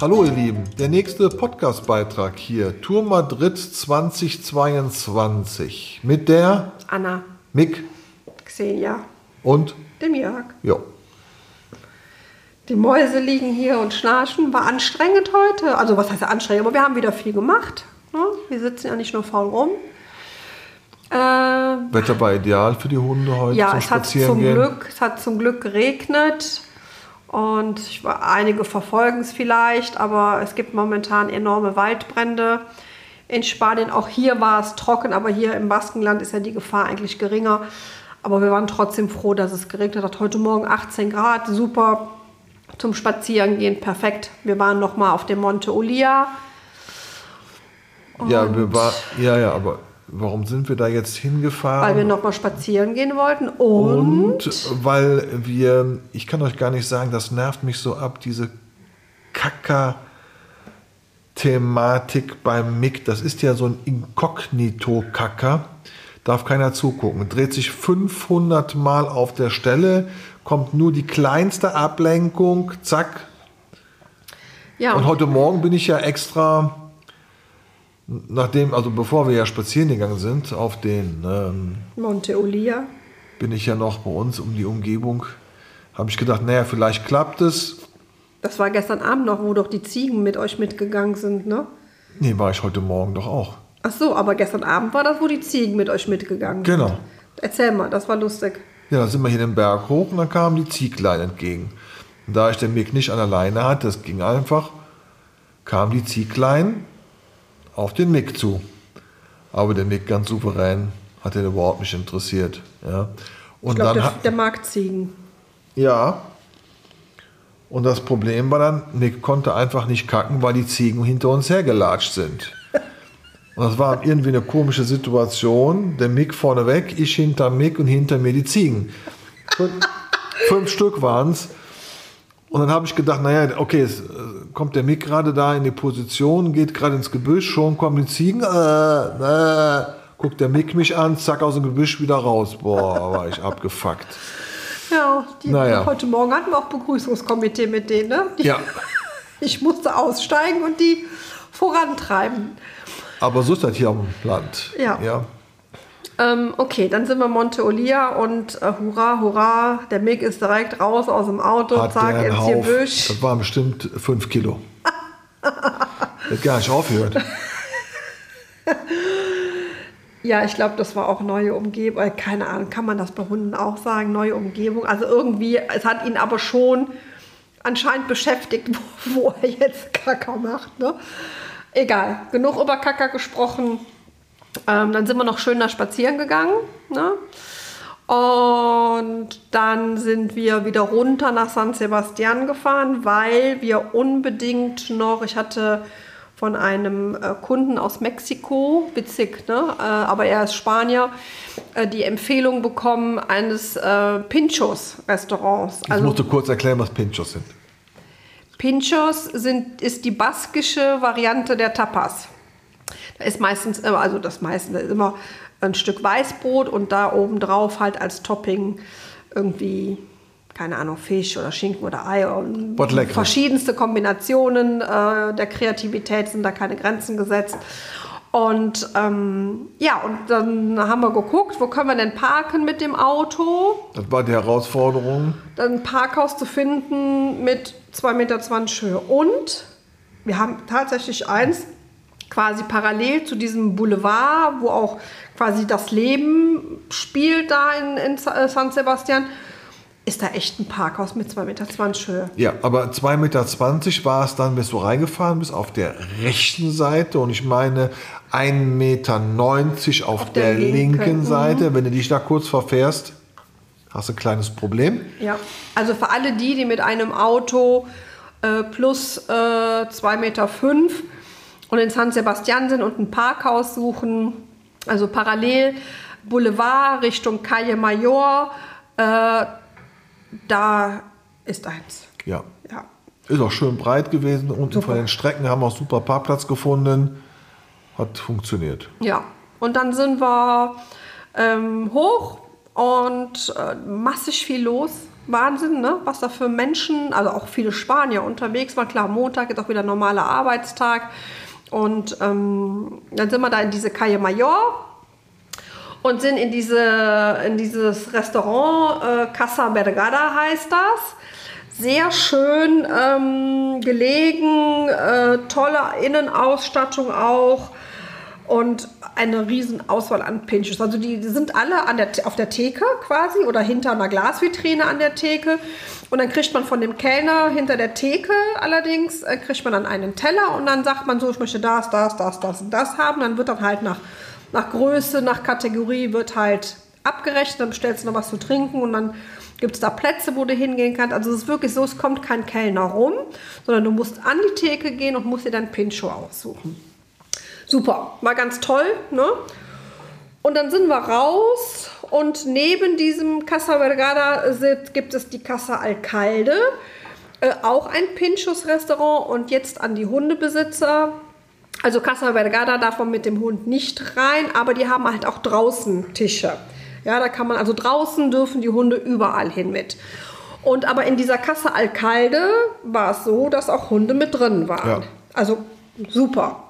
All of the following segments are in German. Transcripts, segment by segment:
Hallo ihr Lieben, der nächste Podcast-Beitrag hier, Tour Madrid 2022 mit der Anna, Mick Xenia, und dem Jörg. ja, Die Mäuse liegen hier und schnarchen. War anstrengend heute. Also was heißt anstrengend? Aber wir haben wieder viel gemacht. Ne? Wir sitzen ja nicht nur faul rum. Äh, Wetter war ideal für die Hunde heute ja, zum es hat, zum gehen. Glück, es hat zum Glück geregnet. Und ich, einige verfolgen es vielleicht, aber es gibt momentan enorme Waldbrände in Spanien. Auch hier war es trocken, aber hier im Baskenland ist ja die Gefahr eigentlich geringer. Aber wir waren trotzdem froh, dass es geregnet hat. Heute Morgen 18 Grad, super zum Spazierengehen, perfekt. Wir waren noch mal auf dem Monte Olia. Ja, wir war, ja, ja, aber warum sind wir da jetzt hingefahren? Weil wir noch mal spazieren gehen wollten und, Und weil wir, ich kann euch gar nicht sagen, das nervt mich so ab, diese Kacker-Thematik beim Mick. Das ist ja so ein Inkognito-Kacker. Darf keiner zugucken. Dreht sich 500 Mal auf der Stelle, kommt nur die kleinste Ablenkung, zack. ja, Und heute Morgen bin ich ja extra, nachdem, also bevor wir ja spazieren gegangen sind, auf den ähm, Monte Olia. bin ich ja noch bei uns um die Umgebung. Habe ich gedacht, naja, vielleicht klappt es. Das war gestern Abend noch, wo doch die Ziegen mit euch mitgegangen sind, ne? Nee, war ich heute Morgen doch auch. Ach so, aber gestern Abend war das, wo die Ziegen mit euch mitgegangen Genau. sind. Erzähl mal, das war lustig. Ja, dann sind wir hier den Berg hoch und dann kamen die Zieglein entgegen. Und da ich den Mick nicht an der Leine hatte, das ging einfach, kamen die Zieglein auf den Mick zu. Aber der Mick ganz souverän hat den überhaupt nicht interessiert. Ja. Und Ich glaube, dann der, der mag Ziegen. Ja. Und das Problem war dann, Nick konnte einfach nicht kacken, weil die Ziegen hinter uns hergelatscht sind. Und das war irgendwie eine komische Situation. Der Mick vorne weg, ich hinter Mick und hinter mir die Ziegen. Fünf, Stück waren es. Und dann habe ich gedacht, naja, okay, äh, kommt der Mick gerade da in die Position, geht gerade ins Gebüsch, schon kommen die Ziegen. Äh, äh, guckt der Mick mich an, zack, aus dem Gebüsch wieder raus. Boah, war ich abgefuckt. Ja, die, Naja. heute Morgen hatten wir auch Begrüßungskomitee mit denen, ne? Die, Ja. Ich musste aussteigen und die vorantreiben. Aber so ist das hier am Land. Ja. ja. Ähm, okay, dann sind wir Monte Olia und äh, hurra, hurra, der Mick ist direkt raus aus dem Auto, Hat zack, ins. Gebüsch. Das waren bestimmt fünf Kilo. Hat gar nicht aufgehört. Ja, ich glaube, das war auch neue Umgebung. Äh, Keine Ahnung, kann man das bei Hunden auch sagen? Neue Umgebung. Also irgendwie, es hat ihn aber schon anscheinend beschäftigt, wo, wo er jetzt Kacker macht. Ne? Egal, genug über Kacker gesprochen. Ähm, dann sind wir noch schön da spazieren gegangen. Ne? Und dann sind wir wieder runter nach San Sebastian gefahren, weil wir unbedingt noch, ich hatte von einem äh, Kunden aus Mexiko, witzig, ne? äh, aber er ist Spanier, äh, die Empfehlung bekommen eines Pinchos-Restaurants. Ich musste kurz erklären, was Pinchos sind. Pinchos sind, ist die baskische Variante der Tapas. Da ist meistens, äh, also das meiste ist immer ein Stück Weißbrot und da oben drauf halt als Topping irgendwie, keine Ahnung, Fisch oder Schinken oder Ei. Verschiedenste Kombinationen äh, der Kreativität sind da keine Grenzen gesetzt. Und ähm, ja, und dann haben wir geguckt, wo können wir denn parken mit dem Auto? Das war die Herausforderung. dann ein Parkhaus zu finden mit 2,20 Meter Höhe. Und wir haben tatsächlich eins quasi parallel zu diesem Boulevard, wo auch quasi das Leben spielt da in, in äh, San Sebastian, ist da echt ein Parkhaus mit 2,20 Meter Höhe. Ja, aber 2,20 Meter war es dann, bis du reingefahren bist, auf der rechten Seite. Und ich meine 1,90 Meter auf, der, der linken, linken, mhm. Seite. Wenn du dich da kurz verfährst, hast du ein kleines Problem. Ja, also für alle die, die mit einem Auto äh, plus äh, 2,5 Meter fünf und in San Sebastian sind und ein Parkhaus suchen, also parallel Boulevard Richtung Calle Mayor, äh, da ist eins. Ja. Ja. Ist auch schön breit gewesen. Unten Super. von den Strecken haben wir auch super Parkplatz gefunden. Hat funktioniert. Ja, und dann sind wir ähm, hoch und äh, massig viel los. Wahnsinn, ne? was da für Menschen, also auch viele Spanier unterwegs waren. Klar, Montag ist auch wieder normaler Arbeitstag. Und ähm, dann sind wir da in diese Calle Mayor und sind in, diese, in dieses Restaurant, äh, Casa Bergada heißt das. Sehr schön ähm, gelegen, äh, tolle Innenausstattung auch und eine riesen Auswahl an Pinchos. Also die, die sind alle an der, auf der Theke quasi oder hinter einer Glasvitrine an der Theke. Und dann kriegt man von dem Kellner hinter der Theke allerdings, äh, kriegt man dann einen Teller und dann sagt man so, ich möchte das, das, das, das und das haben. Dann wird dann halt nach nach Größe, nach Kategorie wird halt abgerechnet, dann bestellst du noch was zu trinken und dann gibt es da Plätze, wo du hingehen kannst. Also es ist wirklich so, es kommt kein Kellner rum, sondern du musst an die Theke gehen und musst dir dein Pincho aussuchen. Super, war ganz toll, ne? Und dann sind wir raus und neben diesem Casa Vergara gibt es die Casa Alcalde, äh, auch ein Pinchos-Restaurant und jetzt an die Hundebesitzer also Casa Vergada darf man mit dem Hund nicht rein, aber die haben halt auch draußen Tische. Ja, da kann man, also draußen dürfen die Hunde überall hin mit. Und aber in dieser Casa Alcalde war es so, dass auch Hunde mit drin waren. Ja. Also super.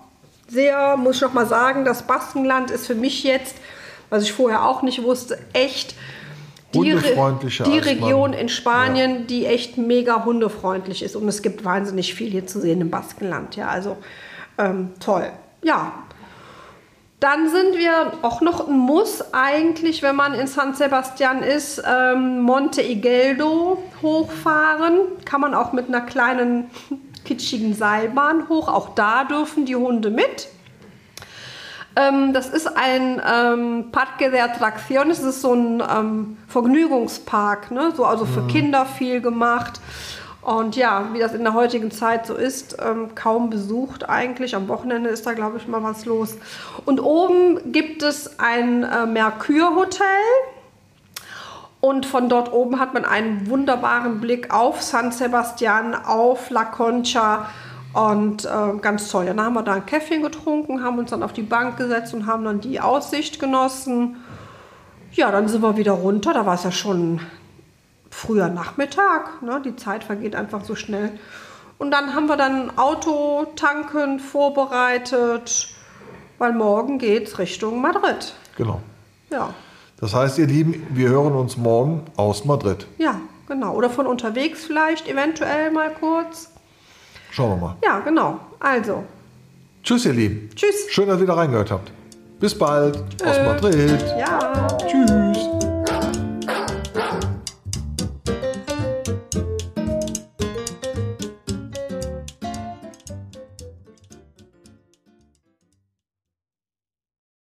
Sehr, muss ich noch mal sagen, das Baskenland ist für mich jetzt, was ich vorher auch nicht wusste, echt die, die Region in Spanien, ja. die echt mega hundefreundlich ist. Und es gibt wahnsinnig viel hier zu sehen im Baskenland. Ja, also ähm, toll. Ja. Dann sind wir auch noch ein Muss eigentlich, wenn man in San Sebastian ist, ähm, Monte Igeldo hochfahren. Kann man auch mit einer kleinen kitschigen Seilbahn hoch. Auch da dürfen die Hunde mit. Ähm, das ist ein ähm, Parque de Atracciones, das ist so ein ähm, Vergnügungspark, ne? so, also für mhm. Kinder viel gemacht. Und ja, wie das in der heutigen Zeit so ist, ähm, kaum besucht eigentlich. Am Wochenende ist da, glaube ich, mal was los. Und oben gibt es ein äh, Mercure-Hotel. Und von dort oben hat man einen wunderbaren Blick auf San Sebastian, auf La Concha. Und äh, ganz toll. Dann haben wir da ein Käffchen getrunken, haben uns dann auf die Bank gesetzt und haben dann die Aussicht genossen. Ja, dann sind wir wieder runter. Da war es ja schon früher Nachmittag. Ne? Die Zeit vergeht einfach so schnell. Und dann haben wir dann Auto tanken vorbereitet, weil morgen geht es Richtung Madrid. Genau. Ja. Das heißt, ihr Lieben, wir hören uns morgen aus Madrid. Ja, genau. Oder von unterwegs vielleicht, eventuell mal kurz. Schauen wir mal. Ja, genau. Also. Tschüss, ihr Lieben. Tschüss. Schön, dass ihr wieder reingehört habt. Bis bald. Tschüss. Aus Madrid. Ja. Tschüss.